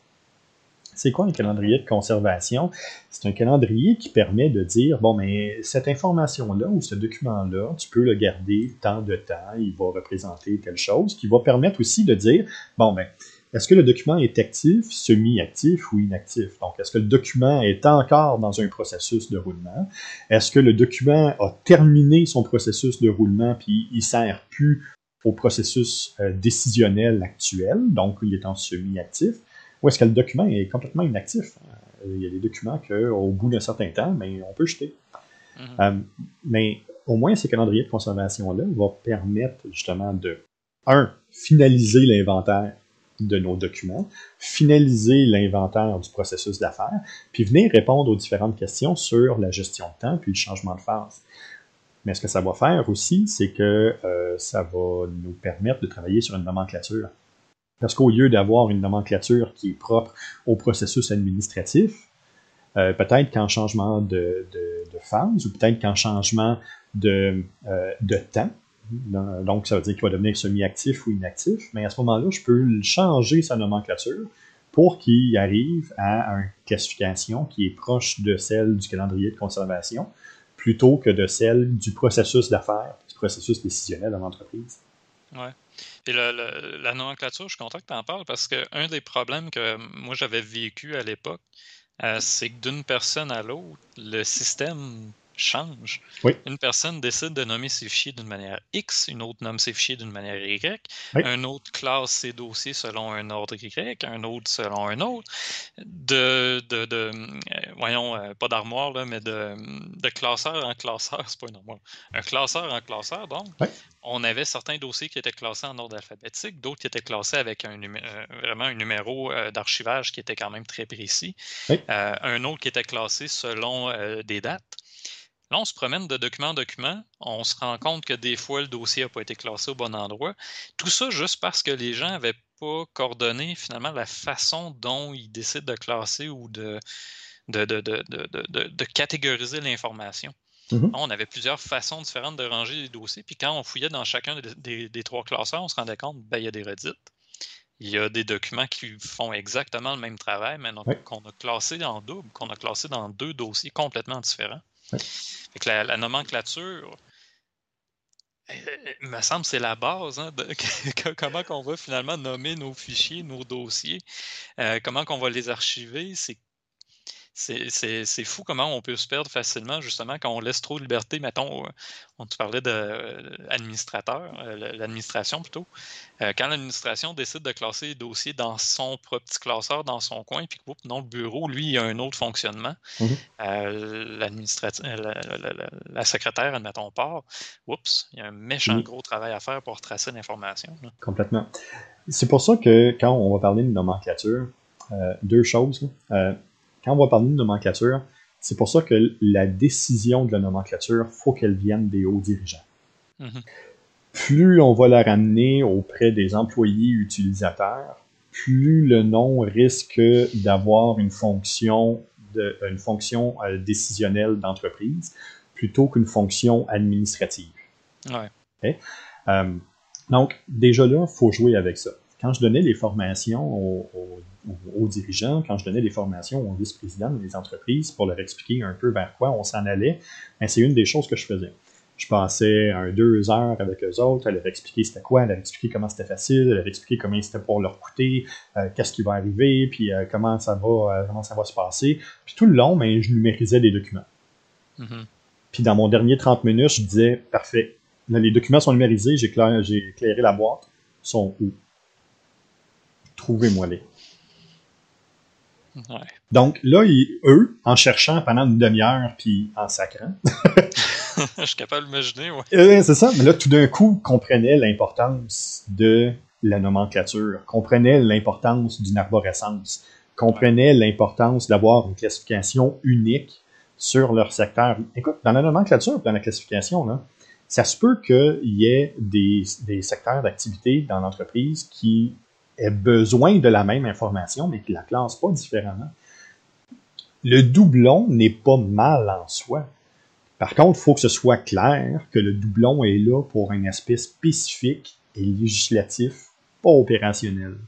C'est quoi un calendrier de conservation? C'est un calendrier qui permet de dire, bon, mais cette information-là ou ce document-là, tu peux le garder tant de temps, il va représenter telle chose, qui va permettre aussi de dire, bon, ben, est-ce que le document est actif, semi-actif ou inactif? Donc, est-ce que le document est encore dans un processus de roulement? Est-ce que le document a terminé son processus de roulement puis il sert plus au processus euh, décisionnel actuel, donc il est en semi-actif? Ou est-ce que le document est complètement inactif? Euh, il y a des documents qu'au bout d'un certain temps, mais on peut jeter. Mhm. Euh, mais au moins, ces calendriers de conservation-là vont permettre justement de, un, finaliser l'inventaire de nos documents, finaliser l'inventaire du processus d'affaires, puis venir répondre aux différentes questions sur la gestion de temps puis le changement de phase. Mais ce que ça va faire aussi, c'est que euh, ça va nous permettre de travailler sur une nomenclature Parce qu'au lieu d'avoir une nomenclature qui est propre au processus administratif, euh, peut-être qu'en changement de, phase ou peut-être qu'en changement de, euh, de temps, donc ça veut dire qu'il va devenir semi-actif ou inactif, mais à ce moment-là, je peux changer sa nomenclature pour qu'il arrive à une classification qui est proche de celle du calendrier de conservation plutôt que de celle du processus d'affaires, du processus décisionnel de l'entreprise. Ouais. Et la nomenclature, je suis content que tu en parles parce qu'un des problèmes que moi j'avais vécu à l'époque, euh, c'est que d'une personne à l'autre, le système change. Une personne décide de nommer ses fichiers d'une manière X, une autre nomme ses fichiers d'une manière Y, un autre classe ses dossiers selon un ordre Y, un autre selon un autre. De, de, de euh, voyons, euh, pas d'armoire, là, mais de, de classeur en classeur, c'est pas une armoire. Un classeur en classeur, donc. On avait certains dossiers qui étaient classés en ordre alphabétique, d'autres qui étaient classés avec un euh, vraiment un numéro d'archivage qui était quand même très précis, un autre qui était classé selon des dates. Là, on se promène de document en document, on se rend compte que des fois, le dossier n'a pas été classé au bon endroit. Tout ça juste parce que les gens n'avaient pas coordonné finalement la façon dont ils décident de classer ou de, de, de, catégoriser l'information. Mm-hmm. On avait plusieurs façons différentes de ranger les dossiers, puis quand on fouillait dans chacun des, trois classeurs, on se rendait compte qu'il ben, y a des redites. Il y a des documents qui font exactement le même travail, mais qu'on a classé en double, qu'on a classé dans deux dossiers complètement différents la, nomenclature, il euh, me semble c'est la base hein, de comment on va finalement nommer nos fichiers, nos dossiers, euh, comment qu'on va les archiver. C'est c'est fou comment on peut se perdre facilement, justement, quand on laisse trop de liberté. Mettons, euh, on te parlait d'administrateur, euh, l'administration plutôt. Euh, quand l'administration décide de classer les dossiers dans son propre petit classeur, dans son coin, puis que non, le bureau, lui, il a un autre fonctionnement. Mmh la, secrétaire, admettons, part. Oups, il y a un méchant gros travail à faire pour tracer l'information. Complètement. C'est pour ça que quand on va parler de nomenclature, deux choses quand on va parler de nomenclature, c'est pour ça que la décision de la nomenclature, il faut qu'elle vienne des hauts dirigeants. Mm-hmm. Plus on va la ramener auprès des employés utilisateurs, plus le nom risque d'avoir une fonction, de, une fonction euh, décisionnelle d'entreprise plutôt qu'une fonction administrative. Euh, donc, déjà là, il faut jouer avec ça. Quand je donnais les formations aux, aux, dirigeants, quand je donnais des formations aux vice-présidents des entreprises pour leur expliquer un peu vers quoi on s'en allait, ben, c'est une des choses que je faisais. Je passais un, deux heures avec eux autres à leur expliquer c'était quoi, à leur expliquer comment c'était facile, à leur expliquer comment c'était pour leur coûter, euh, qu'est-ce qui va arriver, puis euh, comment, ça va, euh, comment ça va se passer. Puis tout le long, ben, je numérisais des documents. Mm-hmm. Puis dans mon dernier 30 minutes, je disais, parfait, les documents sont numérisés, j'ai éclairé la boîte, sont où? Trouvez-moi-les. Donc là, eux, en cherchant pendant une demi-heure puis en sacrant. Je suis capable d'imaginer, ouais. Euh, c'est ça, mais là, tout d'un coup, comprenaient l'importance de la nomenclature, comprenaient l'importance d'une arborescence, comprenaient l'importance d'avoir une classification unique sur leur secteur. Écoute, dans la nomenclature, dans la classification, là, ça se peut qu'il y ait des, des secteurs d'activité dans l'entreprise qui ait besoin de la même information, mais qui la classe pas différemment. Le doublon n'est pas mal en soi. Par contre, il faut que ce soit clair que le doublon est là pour un aspect spécifique et législatif, pas opérationnel.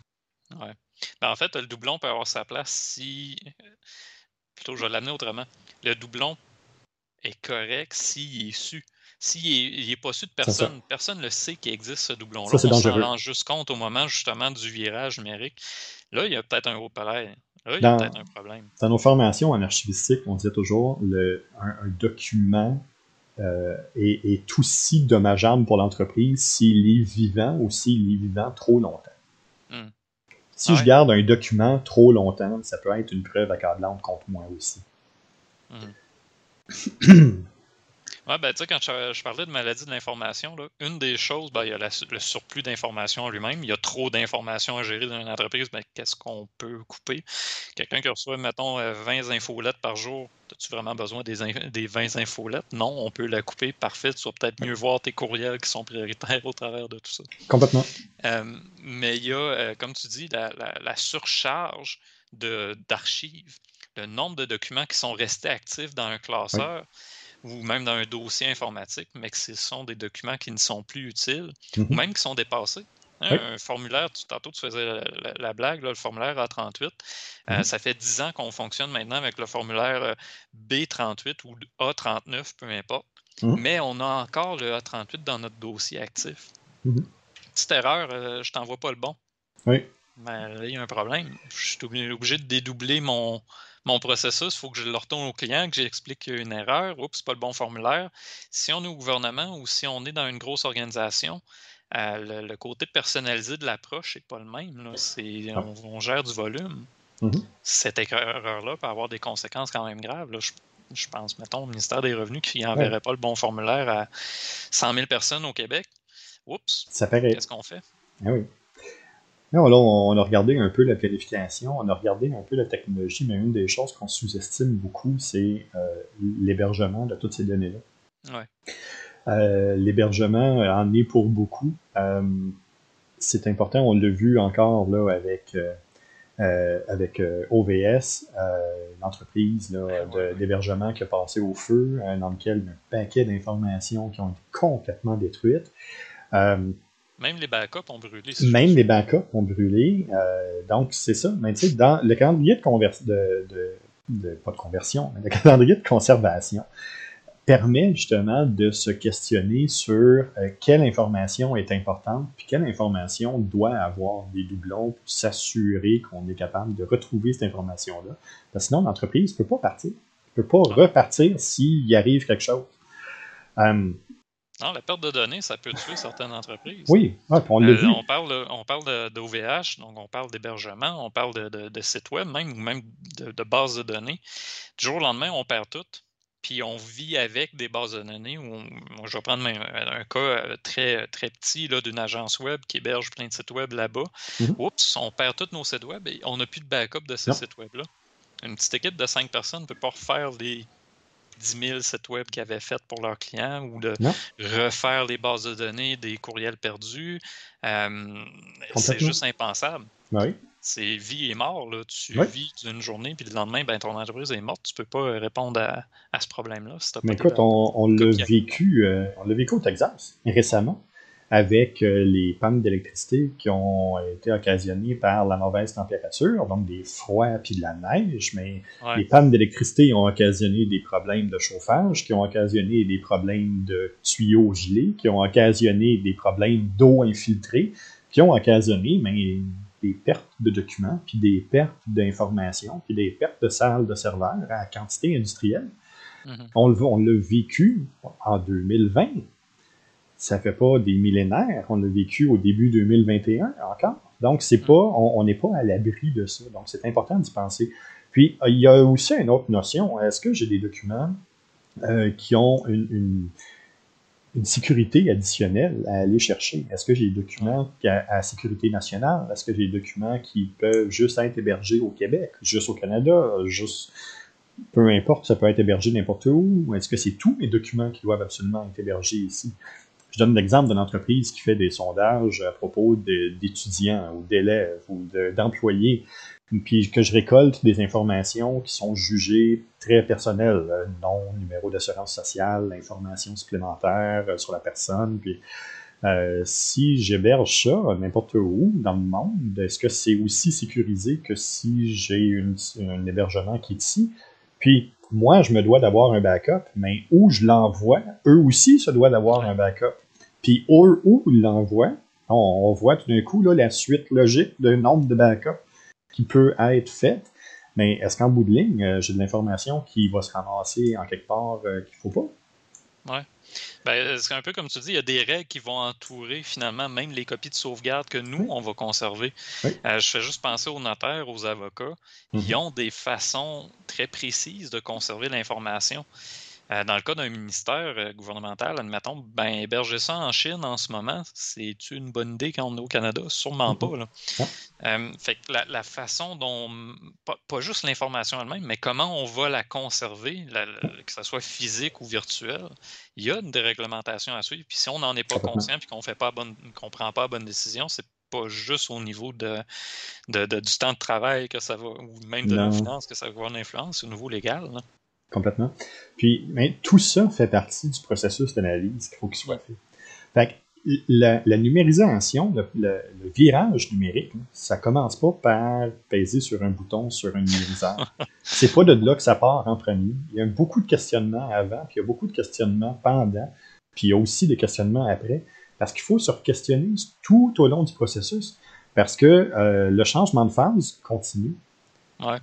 Ouais. Ben, en fait, le doublon peut avoir sa place si. Plutôt, je vais l'amener autrement. Le doublon est correct s'il est su. S'il n'est pas su de personne, personne ne le sait qu'il existe ce doublon-là. On s'en rend juste compte au moment justement du virage numérique. Là, il y a peut-être un haut palais. Là, il y a peut-être un problème. Dans nos formations en archivistique, on disait toujours le, un, document euh, est, aussi dommageable pour l'entreprise s'il est vivant ou s'il est vivant trop longtemps. Hmm. Si je garde un document trop longtemps, ça peut être une preuve accablante contre moi aussi. Hmm. Ben, tu sais, quand je, parlais de maladie de l'information, une des choses, ben, il y a le surplus d'informations lui-même. Il y a trop d'informations à gérer dans une entreprise. Ben, qu'est-ce qu'on peut couper? Quelqu'un qui reçoit, mettons, 20 euh, infolettes par jour, as-tu vraiment besoin des, des 20 infolettes? Non, on peut la couper. Parfait. Tu vas peut-être mieux voir tes courriels qui sont prioritaires au travers de tout ça. Complètement. Euh, mais il y a, euh, comme tu dis, la, surcharge d'archives, le nombre de documents qui sont restés actifs dans un classeur ou même dans un dossier informatique, mais que ce sont des documents qui ne sont plus utiles ou mhm. même qui sont dépassés. Hein, un formulaire, tantôt tu faisais la, blague, le formulaire A38. Euh, mhm. ça fait 10 ans qu'on fonctionne maintenant avec le formulaire euh, B38 ou A39, peu importe. Mhm. Mais on a encore le A38 dans notre dossier actif. Petite erreur, euh, je t'envoie pas le bon. Oui. Mais là, il y a un problème. Je suis obligé de dédoubler mon, mon processus, il faut que je le retourne au client, que j'explique une erreur, oups, c'est pas le bon formulaire. Si on est au gouvernement ou si on est dans une grosse organisation, euh, le, côté personnalisé de l'approche n'est pas le même. Ah. on, gère du volume. Mm-hmm. Cette erreur-là peut avoir des conséquences quand même graves. Je, pense, mettons, au ministère des Revenus qui n'enverrait pas le bon formulaire à 100 000 personnes au Québec. Oups, qu'est-ce qu'on fait? Ah oui. Là, on a regardé un peu la planification, on a regardé un peu la technologie, mais une des choses qu'on sous-estime beaucoup, c'est euh, l'hébergement de toutes ces données-là. Euh, l'hébergement en est pour beaucoup. Euh, c'est important, on l'a vu encore là avec, avec OVS, l'entreprise d'hébergement qui a passé au feu, dans lequel il y a un paquet d'informations qui ont été complètement détruites. Même les backups ont brûlé. Même les backups ont brûlé. Euh, donc, c'est ça. Mais tu sais, dans le calendrier de, conversion, de, pas de conversion, mais le calendrier de conservation permet justement de se questionner sur euh, quelle information est importante, puis quelle information doit avoir des doublons pour s'assurer qu'on est capable de retrouver cette information-là. Parce que sinon, l'entreprise ne peut pas partir. ne peut pas repartir s'il arrive quelque chose. Euh, non, la perte de données, ça peut tuer certaines entreprises. Oui, on l'a euh, On parle, on parle d'OVH, donc on parle d'hébergement, on parle de, de, sites web, même ou même de, de, bases de données. Du jour au lendemain, on perd tout. Puis on vit avec des bases de données. Où je vais prendre un, cas euh, très, très petit d'une agence web qui héberge plein de sites web là-bas. Mm-hmm. Oups, on perd tous nos sites web et on n'a plus de backup de ces sites web-là. Une petite équipe de cinq personnes ne peut pas refaire les 10 000 sites web qu'ils avaient fait pour leurs clients ou de refaire les bases de données des courriels perdus. Euh, c'est juste impensable. Ben c'est vie et mort. Là. Tu vis d'une journée, puis le lendemain, ben, ton entreprise est morte. Tu ne peux pas répondre à, ce problème-là. Mais écoute, on, on l'a vécu, euh, on l'a vécu au Texas récemment avec euh, les pannes d'électricité qui ont été occasionnées par la mauvaise température, donc des froids puis de la neige, mais les pannes d'électricité ont occasionné des problèmes de chauffage, qui ont occasionné des problèmes de tuyaux gelés, qui ont occasionné des problèmes d'eau infiltrée, qui ont occasionné mais, des pertes de documents, puis des pertes d'informations, puis des pertes de salles de serveurs à quantité industrielle. Mm-hmm. On l'a vécu en 2020 ça fait pas des millénaires. On l'a vécu au début 2021 encore. Donc, c'est pas, on n'est pas à l'abri de ça. Donc, c'est important d'y penser. Puis, il y a aussi une autre notion. Est-ce que j'ai des documents euh, qui ont une, une, sécurité additionnelle à aller chercher? Est-ce que j'ai des documents à, sécurité nationale? Est-ce que j'ai des documents qui peuvent juste être hébergés au Québec, juste au Canada, juste peu importe, ça peut être hébergé n'importe où? Est-ce que c'est tous les documents qui doivent absolument être hébergés ici? Je donne l'exemple d'une entreprise qui fait des sondages à propos d'étudiants ou d'élèves ou d'employés, puis que je récolte des informations qui sont jugées très personnelles, euh, nom, numéro d'assurance sociale, information supplémentaire euh, sur la personne, puis euh, si j'héberge ça n'importe où dans le monde, est-ce que c'est aussi sécurisé que si j'ai un hébergement qui est ici? Puis moi, je me dois d'avoir un backup, mais où je l'envoie, eux aussi se doivent d'avoir un backup. Puis où, ils l'envoient, on, voit tout d'un coup la suite logique d'un nombre de backups qui peut être faite. Mais est-ce qu'en bout de ligne, euh, j'ai de l'information qui va se ramasser en quelque part euh, qu'il ne faut pas? Ouais. Ben, c'est un peu comme tu dis, il y a des règles qui vont entourer finalement même les copies de sauvegarde que nous, on va conserver. Euh, je fais juste penser aux notaires, aux avocats. Ils mhm. ont des façons très précises de conserver l'information. Euh, dans le cas d'un ministère euh, gouvernemental, admettons, ben, héberger ça en Chine en ce moment, c'est une bonne idée quand on est au Canada? Sûrement pas. Là. Euh, fait que la, façon dont, pas, juste l'information elle-même, mais comment on va la conserver, que ce soit physique ou virtuel, il y a une déréglementation à suivre. Puis si on n'en est pas conscient et qu'on qu'on prend pas la bonne décision, c'est pas juste au niveau de, du temps de travail que ça va, ou même de la finance que ça va avoir une influence, c'est au niveau légal. Complètement. Puis, mais tout ça fait partie du processus d'analyse qu'il faut qu'il soit fait. Fait la, numérisation, le, virage numérique, ça commence pas par peser sur un bouton sur un numériseur. C'est pas de là que ça part en premier. Il y a beaucoup de questionnements avant, puis il y a beaucoup de questionnements pendant, puis il y a aussi des questionnements après. Parce qu'il faut se questionner tout au long du processus. Parce que euh, le changement de phase continue. Ouais.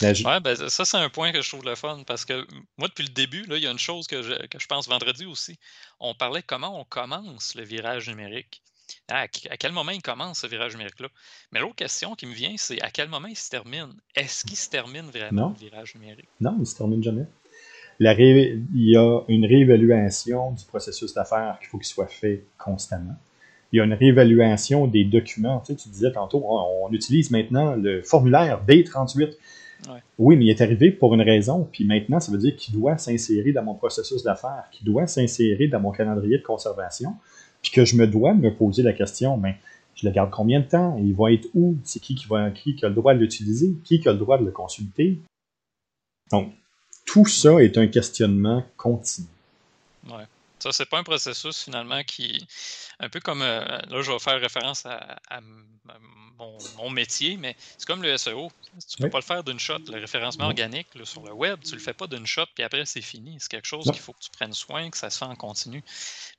Ouais, ben, ça, c'est un point que je trouve le fun parce que moi, depuis le début, là, il y a une chose que je, que je pense vendredi aussi. On parlait comment on commence le virage numérique. À, quel moment il commence ce virage numérique-là? Mais l'autre question qui me vient, c'est à quel moment il se termine? Est-ce qu'il se termine vraiment le virage numérique? Non, il ne se termine jamais il y a une réévaluation du processus d'affaires qu'il faut qu'il soit fait constamment. Il y a une réévaluation des documents. Tu, sais, tu disais tantôt, on, utilise maintenant le formulaire D38. Oui, mais il est arrivé pour une raison, puis maintenant, ça veut dire qu'il doit s'insérer dans mon processus d'affaires, qu'il doit s'insérer dans mon calendrier de conservation, puis que je me dois me poser la question, mais je le garde combien de temps? Il va être où? C'est qui qui, va, qui qui a le droit de l'utiliser? Qui qui a le droit de le consulter? Donc, tout ça est un questionnement continu. Ouais. Ça, c'est pas un processus finalement qui. Un peu comme. Euh, là, je vais faire référence à, mon, métier, mais c'est comme le SEO. Tu ne peux pas le faire d'une shot. Le référencement organique sur le web, tu le fais pas d'une shot, puis après, c'est fini. C'est quelque chose qu'il faut que tu prennes soin, que ça se fait en continu.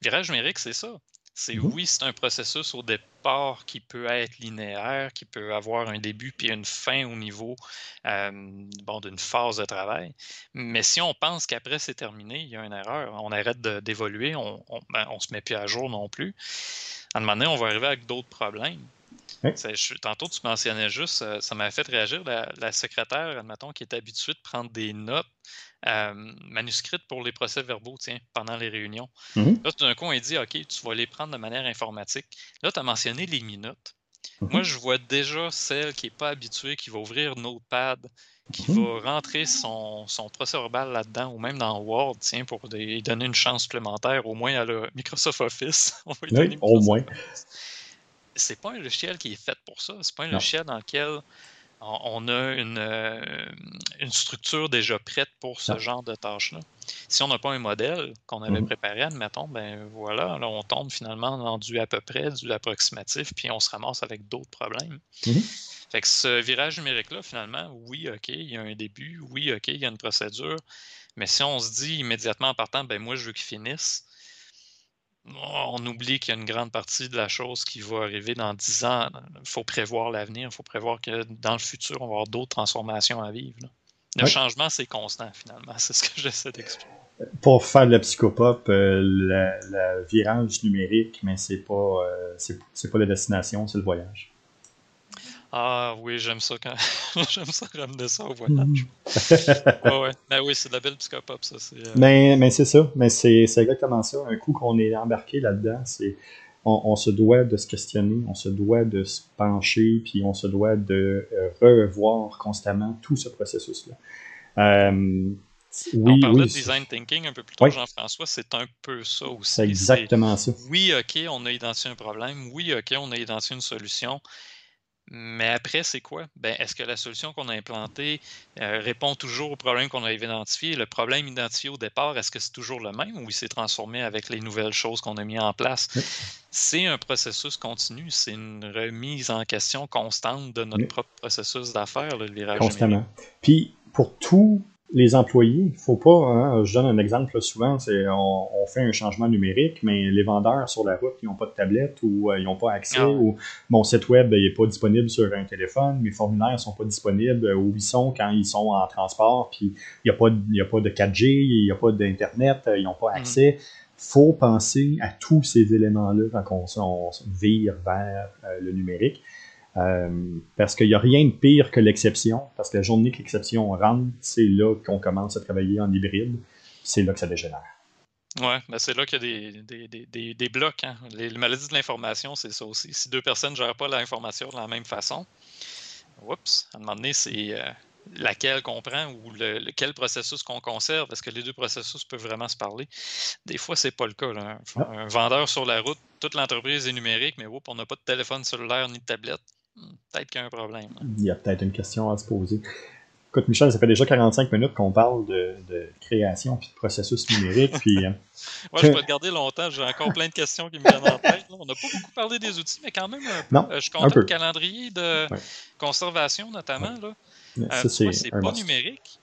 Virage numérique, c'est ça. C'est mhm. oui, c'est un processus au départ qui peut être linéaire, qui peut avoir un début puis une fin au niveau euh, bon, d'une phase de travail. Mais si on pense qu'après c'est terminé, il y a une erreur. On arrête d'évoluer, on ne ben, se met plus à jour non plus. À un moment donné, on va arriver avec d'autres problèmes. tantôt, tu mentionnais juste, euh, ça m'a fait réagir la, la secrétaire, admettons, qui est habituée de prendre des notes euh, manuscrites pour les procès verbaux, tiens, pendant les réunions. Mm-hmm. Là, tout d'un coup, on dit, OK, tu vas les prendre de manière informatique. Là, tu as mentionné les minutes. Mm-hmm. Moi, je vois déjà celle qui n'est pas habituée, qui va ouvrir Notepad, qui mm-hmm. va rentrer son, procès verbal là-dedans, ou même dans Word, tiens, pour lui donner une chance supplémentaire, au moins à le Microsoft Office. oui, au moins. C'est pas un logiciel qui est fait pour ça. C'est pas un logiciel dans lequel on a euh, une, structure déjà prête pour ce genre de tâches-là. Si on n'a pas un modèle qu'on avait mhm. préparé, admettons, ben voilà, là, on tombe finalement dans du à peu près, du approximatif, puis on se ramasse avec d'autres problèmes. Mhm. Fait que ce virage numérique-là, finalement, oui, OK, il y a un début, oui, OK, il y a une procédure, mais si on se dit immédiatement en partant, ben moi, je veux qu'il finisse, on oublie qu'il y a une grande partie de la chose qui va arriver dans 10 ans. Il faut prévoir l'avenir, il faut prévoir que dans le futur, on va avoir d'autres transformations à vivre. Le changement, c'est constant, finalement. C'est ce que j'essaie d'expliquer. Pour faire de la psychopop, euh, le virage numérique, mais c'est pas, euh, c'est pas la destination, c'est le voyage. Ah oui, j'aime ça quand j'aime ça ramener ça au voyage. Mm. ouais, Mais oui, c'est de la belle psychopop, ça. Euh, mais, mais c'est ça. Mais c'est exactement ça. Un coup qu'on est embarqué là-dedans, c'est on, se doit de se questionner, on se doit de se pencher, puis on se doit de euh, revoir constamment tout ce processus-là. Euh, oui, on parlait de design thinking un peu plus tôt, Jean-François, c'est un peu ça aussi. C'est exactement ça. Oui, OK, on a identifié un problème. Oui, OK, on a identifié une solution. Mais après, c'est quoi? Ben, est-ce que la solution qu'on a implantée euh, répond toujours au problème qu'on avait identifié? Le problème identifié au départ, est-ce que c'est toujours le même ou il s'est transformé avec les nouvelles choses qu'on a mis en place? C'est un processus continu, c'est une remise en question constante de notre propre processus d'affaires, le virage. Constamment. Puis, pour tout les employés, il faut pas, hein, je donne un exemple souvent, c'est on, fait un changement numérique, mais les vendeurs sur la route, ils n'ont pas de tablette ou euh, ils n'ont pas accès, ah ou mon site web n'est pas disponible sur un téléphone, mes formulaires ne sont pas disponibles euh, où ils sont quand ils sont en transport, puis il n'y a, pas de, a pas de 4G, il n'y a pas d'Internet, euh, ils n'ont pas mm. accès. Faut penser à tous ces éléments-là quand on, vire vers le numérique. Euh, parce qu'il n'y a rien de pire que l'exception, parce que la journée que l'exception rentre, c'est là qu'on commence à travailler en hybride. c'est là que ça dégénère. Oui, ben c'est là qu'il y a des, des, des, blocs. Hein. Les, maladies de l'information, c'est ça aussi. Si deux personnes ne gèrent pas l'information de la même façon, oups, à un moment donné, c'est euh, laquelle qu'on prend ou le, quel processus qu'on conserve. Est-ce que les deux processus peuvent vraiment se parler? Des fois, c'est pas le cas. Ah. Un, vendeur sur la route, toute l'entreprise est numérique, mais oups, on n'a pas de téléphone cellulaire ni de tablette. Hmm, peut-être qu'il y a un problème. Il y a peut-être une question à se poser. Écoute, Michel, ça fait déjà 45 minutes qu'on parle de, création et de processus numérique. puis, euh, je peux te garder longtemps. J'ai encore plein de questions qui me viennent en tête. On n'a pas beaucoup parlé des outils, mais quand même un peu. Euh, je compte le calendrier de conservation, notamment. Là. Euh, c'est pas numérique,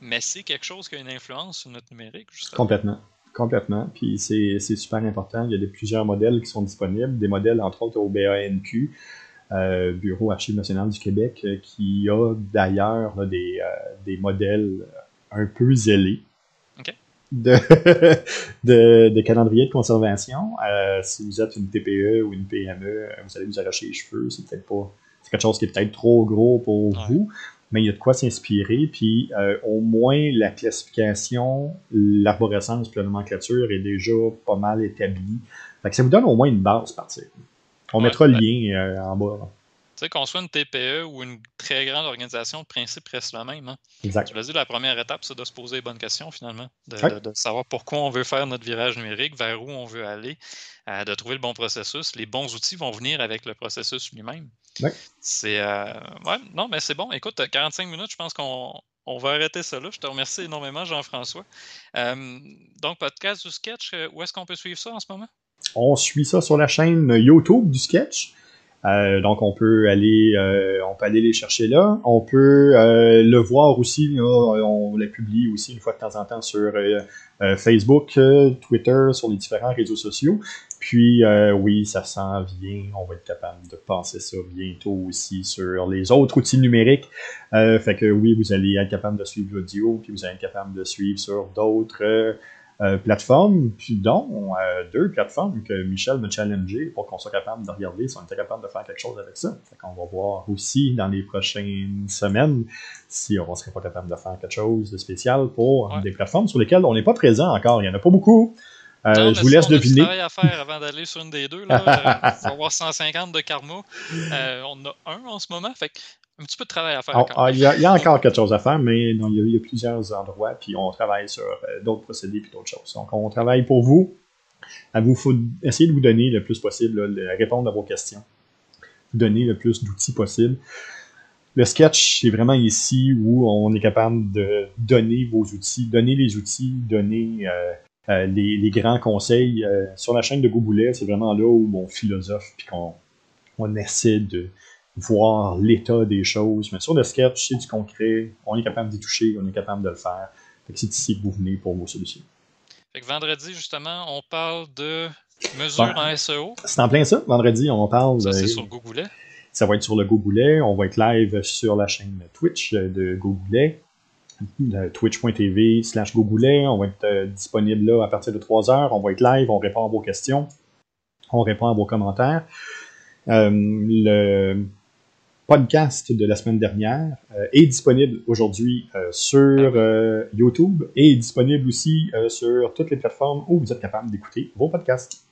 mais c'est quelque chose qui a une influence sur notre numérique. Complètement. Complètement. Puis c'est super important. Il y a des, plusieurs modèles qui sont disponibles. Des modèles, entre autres, au BANQ. Euh, Bureau Archives nationales du Québec, euh, qui a d'ailleurs des, euh, des, modèles un peu zélés de, de, de, calendrier de conservation. si vous êtes une TPE ou une PME, vous allez vous arracher les cheveux, c'est peut-être pas. C'est quelque chose qui est peut-être trop gros pour vous, mais il y a de quoi s'inspirer. Puis au moins la classification, l'arborescence puis la nomenclature est déjà pas mal établie. Fait que ça vous donne au moins une base partir. On mettra le lien euh, en bas. Tu sais, qu'on soit une TPE ou une très grande organisation, le principe reste le même. Hein? Exact. Tu l'as dit, la première étape, c'est de se poser les bonnes questions, finalement. De, savoir pourquoi on veut faire notre virage numérique, vers où on veut aller, euh, de trouver le bon processus. Les bons outils vont venir avec le processus lui-même. Ouais. C'est. Euh, ouais, non, mais c'est bon. Écoute, 45 minutes, je pense qu'on on va arrêter ça là. Je te remercie énormément, Jean-François. donc, podcast ou sketch, où est-ce qu'on peut suivre ça en ce moment? On suit ça sur la chaîne YouTube du sketch. Euh, donc on peut aller euh, on peut aller les chercher là. On peut euh, le voir aussi, on les publie aussi une fois de temps en temps sur Facebook, Twitter, sur les différents réseaux sociaux. Puis oui, ça s'en vient. On va être capable de passer ça bientôt aussi sur les autres outils numériques. fait que oui, vous allez être capable de suivre l'audio, puis vous allez être capable de suivre sur d'autres plateformes, puis dont euh, deux plateformes que Michel m'a challengé pour qu'on soit capable de regarder si on était capable de faire quelque chose avec ça. Fait qu'on va voir aussi dans les prochaines semaines si on ne serait pas capable de faire quelque chose de spécial pour des plateformes sur lesquelles on n'est pas présent encore. Il n'y en a pas beaucoup. Euh, je vous laisse deviner. On a à faire avant d'aller sur une des deux. Il faut avoir 150 de karma. on a un en ce moment. Fait un petit peu de travail à faire. Ah, ah, il, y a, encore quelque chose à faire, mais il, y a, plusieurs endroits, puis on travaille sur euh, d'autres procédés puis d'autres choses. Donc, on travaille pour vous. À vous, faut essayer de vous donner le plus possible, de répondre à vos questions, vous donner le plus d'outils possible. Le sketch, c'est vraiment ici où on est capable de donner vos outils, donner les outils, donner euh, euh, les, grands conseils. sur la chaîne de Gogoulet, c'est vraiment là où on philosophe puis qu'on on essaie de, voir l'état des choses. Mais sur le sketch, c'est du concret, on est capable d'y toucher, on est capable de le faire. c'est ici que vous venez pour vos solutions. Fait que vendredi, justement, on parle de mesures en SEO. C'est en plein ça. Vendredi, on parle. Ça, c'est sur Gogoulet. Ça va être sur le Gogoulet. On va être live sur la chaîne Twitch de Gogoulet. Twitch.tv slash Gogoulet. On va être euh, disponible là à partir de 3 heures. On va être live. On répond à vos questions. On répond à vos commentaires. Euh, le podcast de la semaine dernière euh, est disponible aujourd'hui euh, sur euh, YouTube et est disponible aussi sur toutes les plateformes où vous êtes capable d'écouter vos podcasts.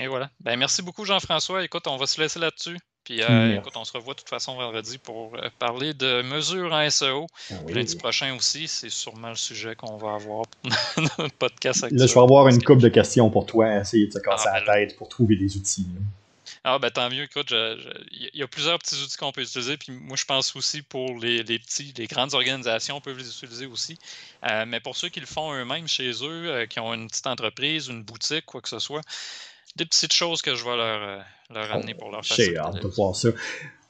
Et voilà. Ben, merci beaucoup, Jean-François. Écoute, on va se laisser là-dessus. Puis, écoute, on se revoit de toute façon vendredi pour parler de mesures en SEO. Ah Lundi prochain aussi, c'est sûrement le sujet qu'on va avoir pour notre podcast actuel. Là, je vais avoir une couple de questions pour toi, essayer de se casser ah, la ben tête pour trouver des outils. Ah, ben tant mieux. Écoute, il y a plusieurs petits outils qu'on peut utiliser. Puis moi, je pense aussi pour les, petits, les grandes organisations peuvent les utiliser aussi. Euh, mais pour ceux qui le font eux-mêmes chez eux, euh, qui ont une petite entreprise, une boutique, quoi que ce soit, des petites choses que je vais leur, euh, leur amener pour leur faire. J'ai hâte de voir ça.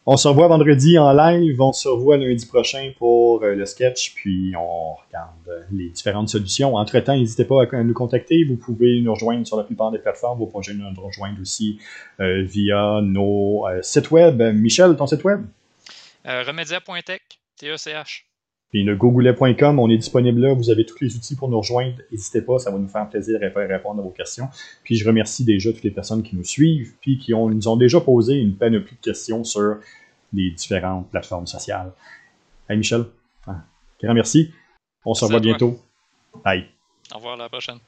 On se revoit vendredi en live, on se revoit lundi prochain pour euh, le sketch, puis on regarde les différentes solutions. Entre-temps, n'hésitez pas à nous contacter. Vous pouvez nous rejoindre sur la plupart des plateformes. Vous pouvez nous rejoindre aussi euh, via nos euh, sites web. Michel, ton site web? remedia.tech, T-E-C-H. Puis le gogoulet.com, on est disponible là. Vous avez tous les outils pour nous rejoindre. N'hésitez pas, ça va nous faire plaisir de répondre à vos questions. Puis je remercie déjà toutes les personnes qui nous suivent, puis qui ont, nous ont déjà posé une panoplie de questions sur les différentes plateformes sociales. Hey Michel, hein, grand merci. On se revoit bientôt. Bye. Au revoir, à la prochaine.